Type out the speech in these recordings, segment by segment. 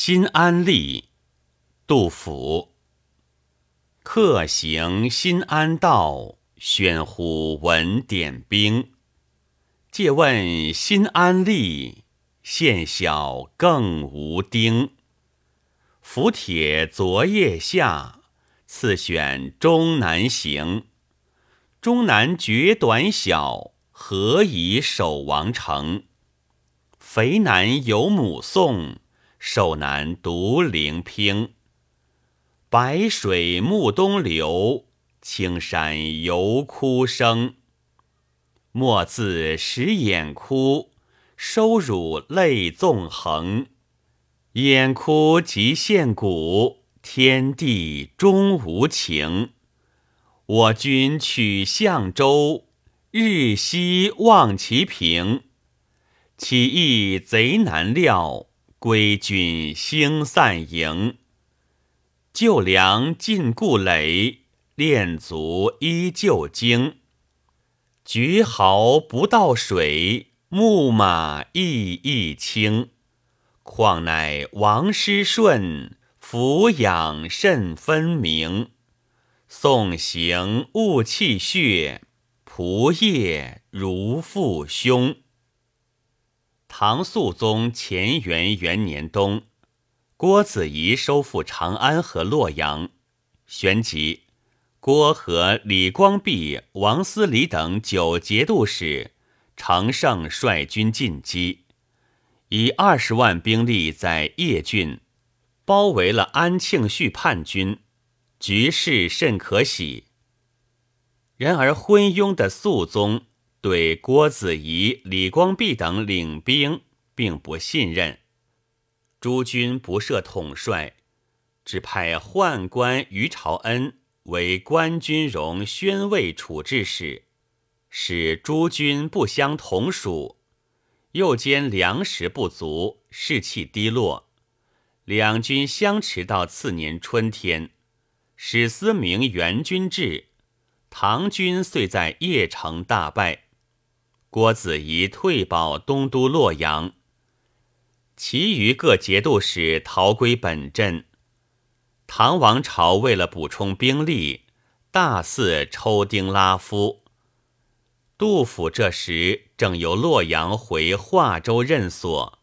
新安吏，杜甫。客行新安道，喧呼闻点兵。借问新安吏，县小更无丁。府帖昨夜下，次选终南行。终南绝短小，何以守王城？肥男有母送。受难独灵拼，白水暮东流，青山犹哭声。莫自使眼哭，收乳泪纵横。眼哭即现骨，天地终无情。我军取象州，日夕望其平。岂意贼难料。归军星散营，旧粮尽故垒，练卒依旧精。绝毫不到水，木马亦亦轻。况乃王师顺，俯仰甚分明。送行勿气血，仆夜如父兄。唐肃宗乾元元年冬，郭子仪收复长安和洛阳，旋即，郭和李光弼、王思礼等九节度使乘胜率军进击，以二十万兵力在邺郡包围了安庆绪叛军，局势甚可喜。然而昏庸的肃宗。对郭子仪、李光弼等领兵并不信任，诸军不设统帅，只派宦官于朝恩为官军容宣慰处置使，使诸军不相同属。又兼粮食不足，士气低落，两军相持到次年春天，史思明援军至，唐军遂在邺城大败。郭子仪退保东都洛阳，其余各节度使逃归本镇。唐王朝为了补充兵力，大肆抽丁拉夫。杜甫这时正由洛阳回华州任所，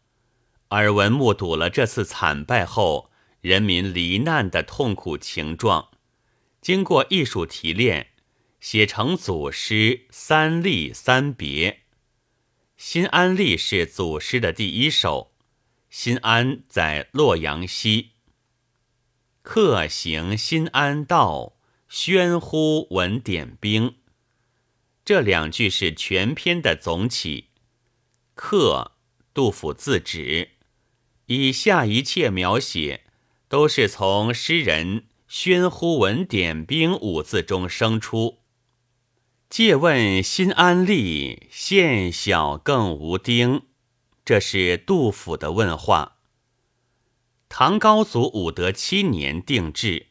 耳闻目睹了这次惨败后人民罹难的痛苦情状，经过艺术提炼。写成祖诗三吏三别，新安吏是祖诗的第一首。新安在洛阳西。客行新安道，喧呼闻点兵。这两句是全篇的总起。客，杜甫自指。以下一切描写，都是从诗人“喧呼闻点兵”五字中生出。借问新安吏，县小更无丁。这是杜甫的问话。唐高祖武德七年定制，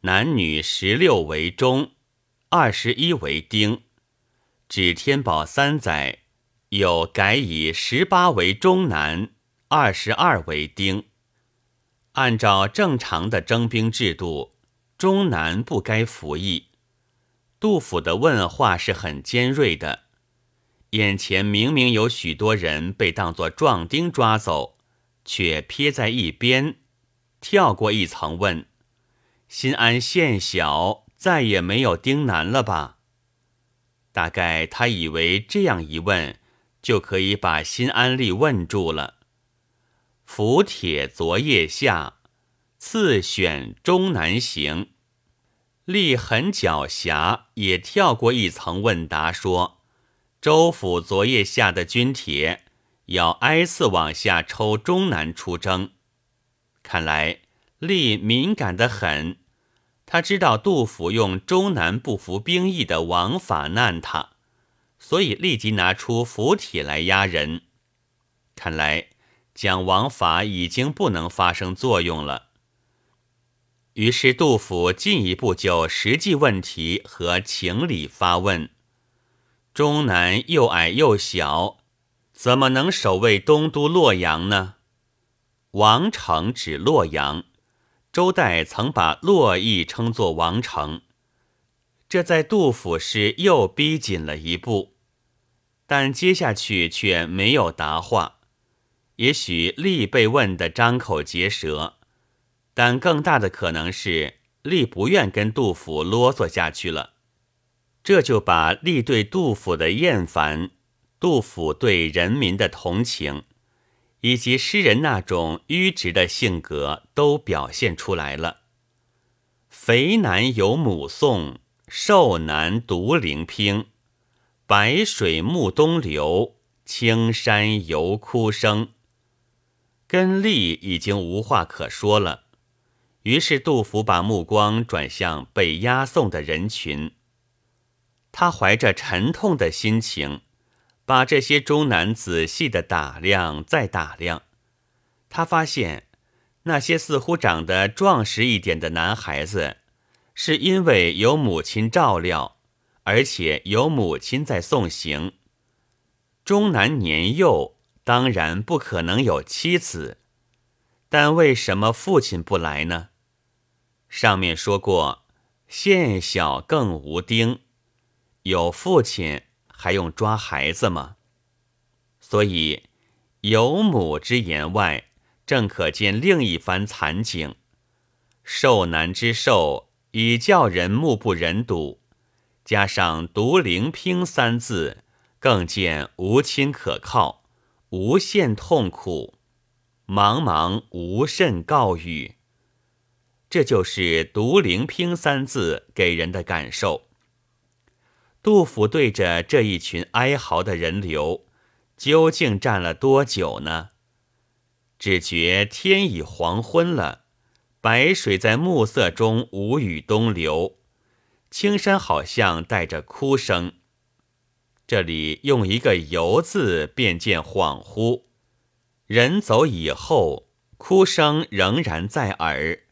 男女十六为中，二十一为丁。指天宝三载，又改以十八为中男，二十二为丁。按照正常的征兵制度，中男不该服役。杜甫的问话是很尖锐的，眼前明明有许多人被当作壮丁抓走，却撇在一边，跳过一层问：“新安县小，再也没有丁南了吧？”大概他以为这样一问，就可以把新安吏问住了。府帖昨夜下，次选终南行。立很狡黠，也跳过一层问答，说：“州府昨夜下的军帖，要挨次往下抽中南出征。看来立敏感得很，他知道杜甫用中南不服兵役的王法难他，所以立即拿出符帖来压人。看来讲王法已经不能发生作用了。”于是杜甫进一步就实际问题和情理发问：中南又矮又小，怎么能守卫东都洛阳呢？王城指洛阳，周代曾把洛邑称作王城，这在杜甫时又逼紧了一步。但接下去却没有答话，也许力被问得张口结舌，但更大的可能是力不愿跟杜甫啰嗦下去了。这就把力对杜甫的厌烦，杜甫对人民的同情。以及诗人那种迂直的性格都表现出来了。肥男有母颂，瘦男独伶促。白水暮东流，青山犹哭声。跟吏已经无话可说了，于是杜甫把目光转向被押送的人群。他怀着沉痛的心情。把这些中男仔细的打量，再打量，他发现那些似乎长得壮实一点的男孩子，是因为有母亲照料，而且有母亲在送行。中男年幼，当然不可能有妻子，但为什么父亲不来呢？上面说过，现小更无丁，有父亲。还用抓孩子吗？所以有母之言外，正可见另一番惨景。受难之受，已叫人目不忍睹。加上独灵拼三字，更见无亲可靠，无限痛苦，茫茫无甚告语。这就是独灵拼三字给人的感受。杜甫对着这一群哀嚎的人流，究竟站了多久呢？只觉天已黄昏了，白水在暮色中无语东流，青山好像带着哭声。这里用一个“游”字，便见恍惚。人走以后，哭声仍然在耳，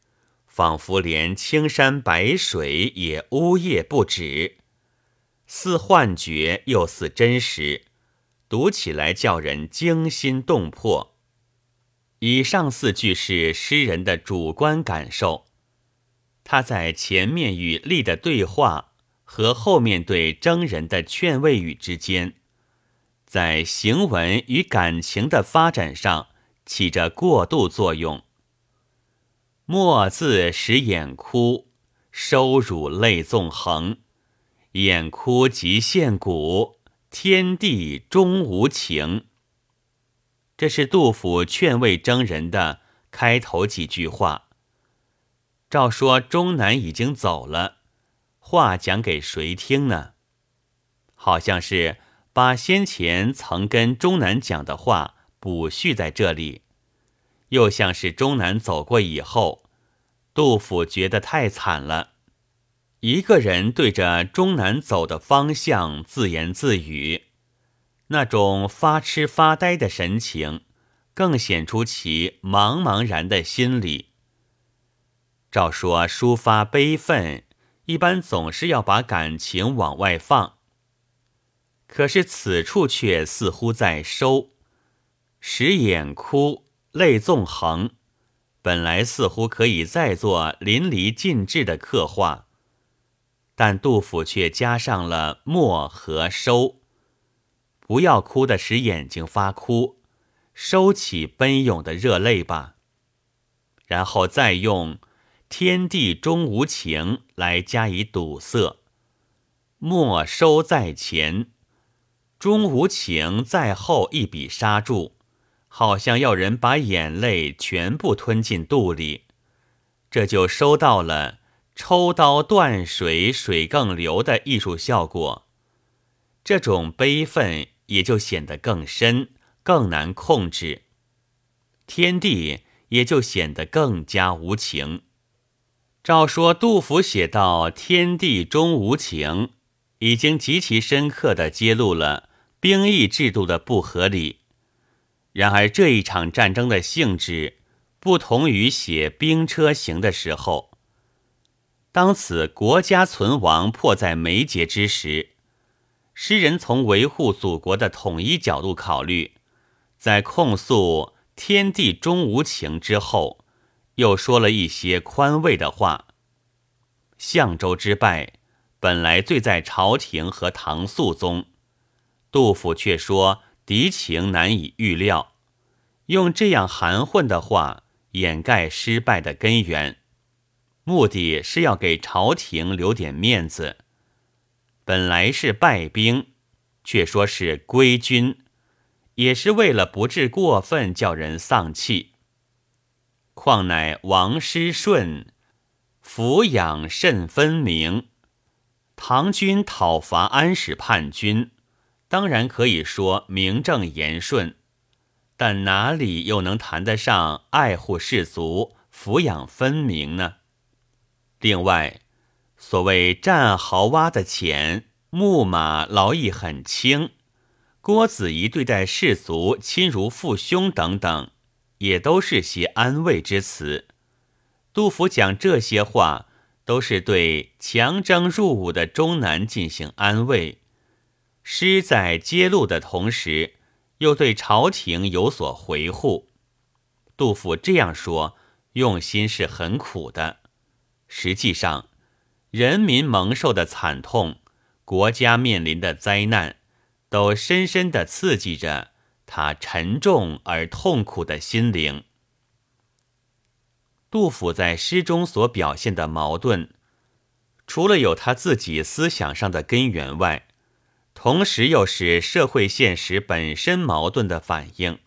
仿佛连青山白水也呜咽不止。似幻觉又似真实，读起来叫人惊心动魄。以上四句是诗人的主观感受，他在前面与力的对话和后面对征人的劝慰语之间，在行文与感情的发展上起着过渡作用。墨字使眼哭，收辱泪纵横。眼哭即现骨，天地终无情。这是杜甫劝慰征人的开头几句话。照说钟南已经走了，话讲给谁听呢？好像是把先前曾跟钟南讲的话补叙在这里，又像是钟南走过以后，杜甫觉得太惨了。一个人对着终南走的方向自言自语，那种发痴发呆的神情，更显出其茫茫然的心理。照说抒发悲愤，一般总是要把感情往外放，可是此处却似乎在收，使眼哭，泪纵横，本来似乎可以再做淋漓尽致的刻画。但杜甫却加上了默和收，不要哭的使眼睛发哭，收起奔涌的热泪吧。然后再用天地终无情来加以堵塞，默收在前，终无情在后一笔刹住，好像要人把眼泪全部吞进肚里，这就收到了。抽刀断水，水更流的艺术效果，这种悲愤也就显得更深、更难控制，天地也就显得更加无情。照说杜甫写到“天地终无情”，已经极其深刻地揭露了兵役制度的不合理。然而这一场战争的性质，不同于写兵车行的时候。当此国家存亡迫在眉睫之时，诗人从维护祖国的统一角度考虑，在控诉天地终无情之后，又说了一些宽慰的话。相州之败，本来罪在朝廷和唐肃宗，杜甫却说敌情难以预料，用这样含混的话掩盖失败的根源，目的是要给朝廷留点面子。本来是败兵，却说是归军。也是为了不致过分叫人丧气。况乃王师顺，抚养甚分明。唐军讨伐安史叛军，当然可以说名正言顺，但哪里又能谈得上爱护士卒、抚养分明呢？另外，所谓战壕挖的浅，木马劳役很轻。郭子仪对待士卒亲如父兄等等，也都是些安慰之词。杜甫讲这些话，都是对强征入伍的中南进行安慰。诗在揭露的同时，又对朝廷有所回护。杜甫这样说，用心是很苦的。实际上，人民蒙受的惨痛，国家面临的灾难。都深深地刺激着他沉重而痛苦的心灵。杜甫在诗中所表现的矛盾，除了有他自己思想上的根源外，同时又是社会现实本身矛盾的反应。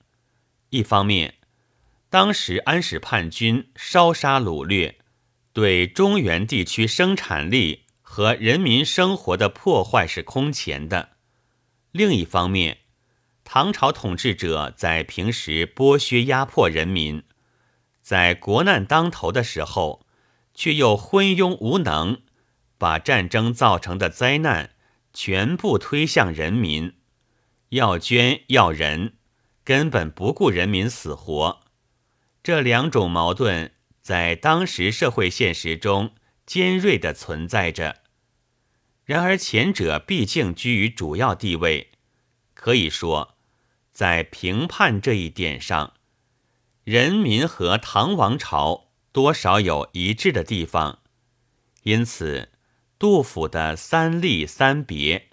一方面，当时安史叛军烧杀掳掠，对中原地区生产力和人民生活的破坏是空前的。另一方面，唐朝统治者在平时剥削压迫人民，在国难当头的时候，却又昏庸无能，把战争造成的灾难全部推向人民，要捐要人，根本不顾人民死活。这两种矛盾在当时社会现实中尖锐地存在着。然而前者毕竟居于主要地位，可以说，在评判这一点上，人民和唐王朝多少有一致的地方。因此，杜甫的三吏三别，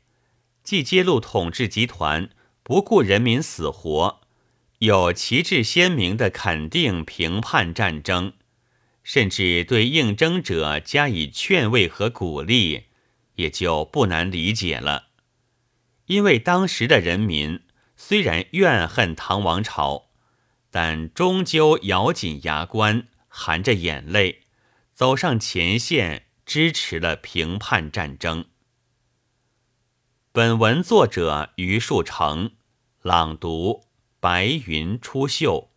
既揭露统治集团不顾人民死活，有旗帜鲜明的肯定评判战争，甚至对应征者加以劝慰和鼓励。也就不难理解了，因为当时的人民虽然怨恨唐王朝，但终究咬紧牙关，含着眼泪，走上前线，支持了平叛战争。本文作者余树成，朗读：白云出岫。